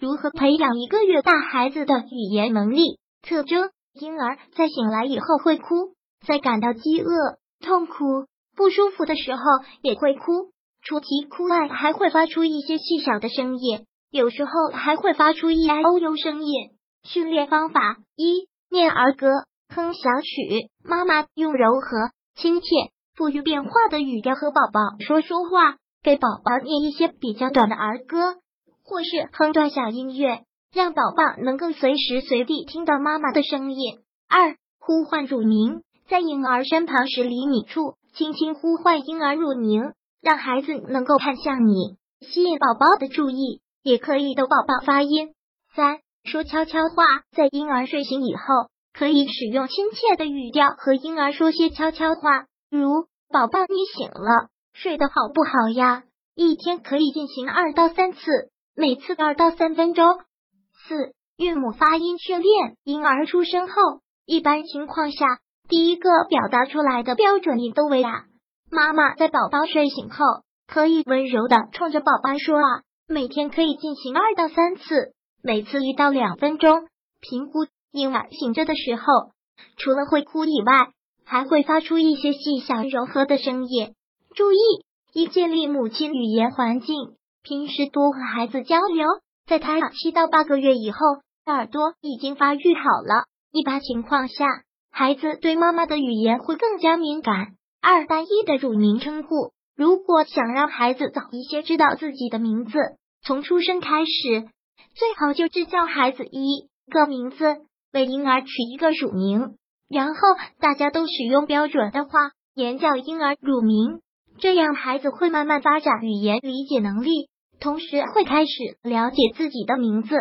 如何培养一个月大孩子的语言能力？特征：婴儿在醒来以后会哭，在感到饥饿、痛苦、不舒服的时候也会哭。除啼哭外，还会发出一些细小的声音，有时候还会发出 e i o u 声音。训练方法：一、念儿歌，哼小曲。妈妈用柔和、亲切、富于变化的语调和宝宝说说话，给宝宝念一些比较短的儿歌，或是哼段小音乐，让宝宝能够随时随地听到妈妈的声音。二、呼唤乳名，在婴儿身旁十厘米处，轻轻呼唤婴儿乳名，让孩子能够看向你，吸引宝宝的注意，也可以逗宝宝发音。三。说悄悄话，在婴儿睡醒以后，可以使用亲切的语调和婴儿说些悄悄话，如“宝宝，你醒了，睡得好不好呀？”一天可以进行二到三次，每次二到三分钟。四、韵母发音训练。婴儿出生后，一般情况下，第一个表达出来的标准音都为啊。妈妈在宝宝睡醒后，可以温柔的冲着宝宝说啊。每天可以进行二到三次。每次一到两分钟，评估婴儿醒着的时候，除了会哭以外，还会发出一些细小柔和的声音。注意，一建立母亲语言环境，平时多和孩子交流。在他七到八个月以后，耳朵已经发育好了，一般情况下，孩子对妈妈的语言会更加敏感。二单一的乳名称呼，如果想让孩子早一些知道自己的名字，从出生开始。最好就只叫孩子一个名字，为婴儿取一个乳名，然后大家都使用标准的话言叫婴儿乳名，这样孩子会慢慢发展语言理解能力，同时会开始了解自己的名字。